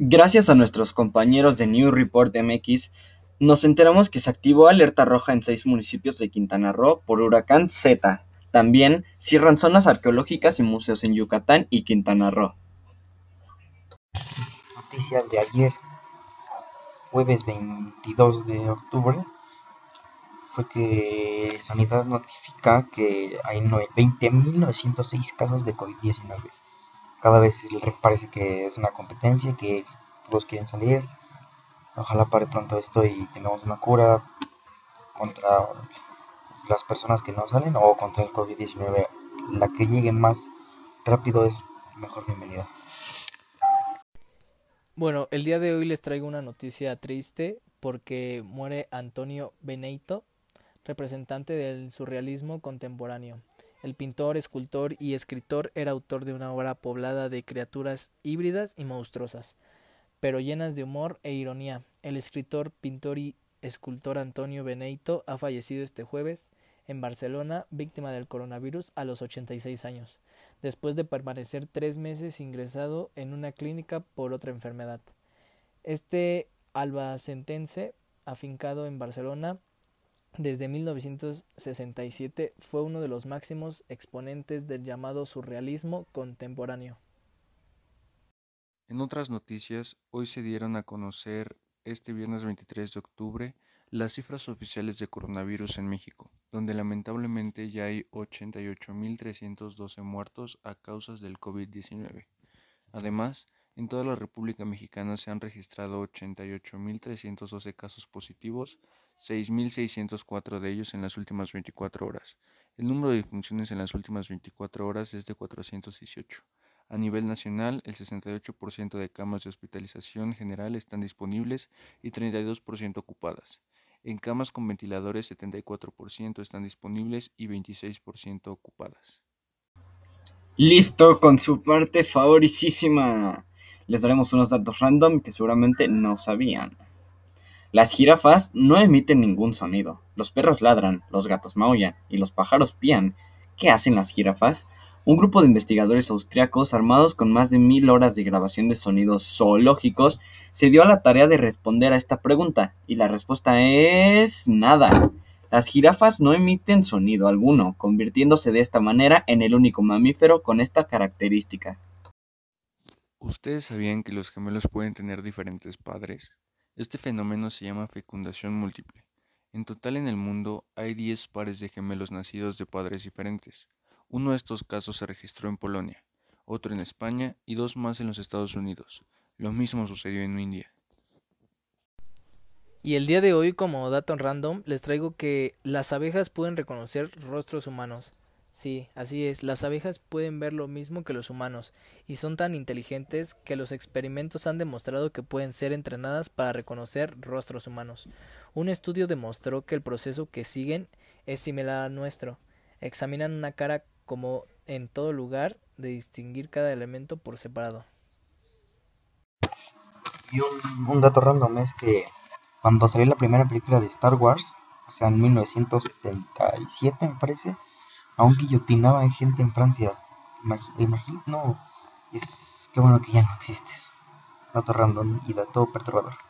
Gracias a nuestros compañeros de New Report MX, nos enteramos que se activó alerta roja en seis municipios de Quintana Roo por huracán Z. También cierran zonas arqueológicas y museos en Yucatán y Quintana Roo. Noticias de ayer, jueves 22 de octubre, fue que Sanidad notifica que hay 20.906 casos de COVID-19 cada vez parece que es una competencia, que todos quieren salir. Ojalá pare pronto esto y tengamos una cura contra las personas que no salen o contra el COVID-19. La que llegue más rápido es mejor bienvenida. Bueno, el día de hoy les traigo una noticia triste porque muere Antonio Beneito, representante del surrealismo contemporáneo. El pintor, escultor y escritor era autor de una obra poblada de criaturas híbridas y monstruosas, pero llenas de humor e ironía. El escritor, pintor y escultor Antonio Beneito ha fallecido este jueves en Barcelona, víctima del coronavirus a los 86 años, después de permanecer tres meses ingresado en una clínica por otra enfermedad. Este albacentense, afincado en Barcelona, desde 1967 fue uno de los máximos exponentes del llamado surrealismo contemporáneo. En otras noticias, hoy se dieron a conocer este viernes 23 de octubre las cifras oficiales de coronavirus en México, donde lamentablemente ya hay 88.312 muertos a causa del COVID-19. Además, en toda la República Mexicana se han registrado 88.312 casos positivos 6.604 de ellos en las últimas 24 horas. El número de defunciones en las últimas 24 horas es de 418. A nivel nacional, el 68% de camas de hospitalización general están disponibles y 32% ocupadas. En camas con ventiladores, 74% están disponibles y 26% ocupadas. Listo, con su parte favorísima. Les daremos unos datos random que seguramente no sabían. Las jirafas no emiten ningún sonido. Los perros ladran, los gatos maullan y los pájaros pían. ¿Qué hacen las jirafas? Un grupo de investigadores austriacos armados con más de mil horas de grabación de sonidos zoológicos se dio a la tarea de responder a esta pregunta y la respuesta es nada. Las jirafas no emiten sonido alguno, convirtiéndose de esta manera en el único mamífero con esta característica. ¿Ustedes sabían que los gemelos pueden tener diferentes padres? Este fenómeno se llama fecundación múltiple. En total en el mundo hay 10 pares de gemelos nacidos de padres diferentes. Uno de estos casos se registró en Polonia, otro en España y dos más en los Estados Unidos. Lo mismo sucedió en India. Y el día de hoy, como dato random, les traigo que las abejas pueden reconocer rostros humanos. Sí, así es, las abejas pueden ver lo mismo que los humanos, y son tan inteligentes que los experimentos han demostrado que pueden ser entrenadas para reconocer rostros humanos. Un estudio demostró que el proceso que siguen es similar al nuestro. Examinan una cara como en todo lugar de distinguir cada elemento por separado. Y un, un dato random es que cuando salió la primera película de Star Wars, o sea, en 1977 me parece, aún guillotinaban gente en Francia. Imagino, no, es que bueno que ya no existe eso. Dato random y dato perturbador.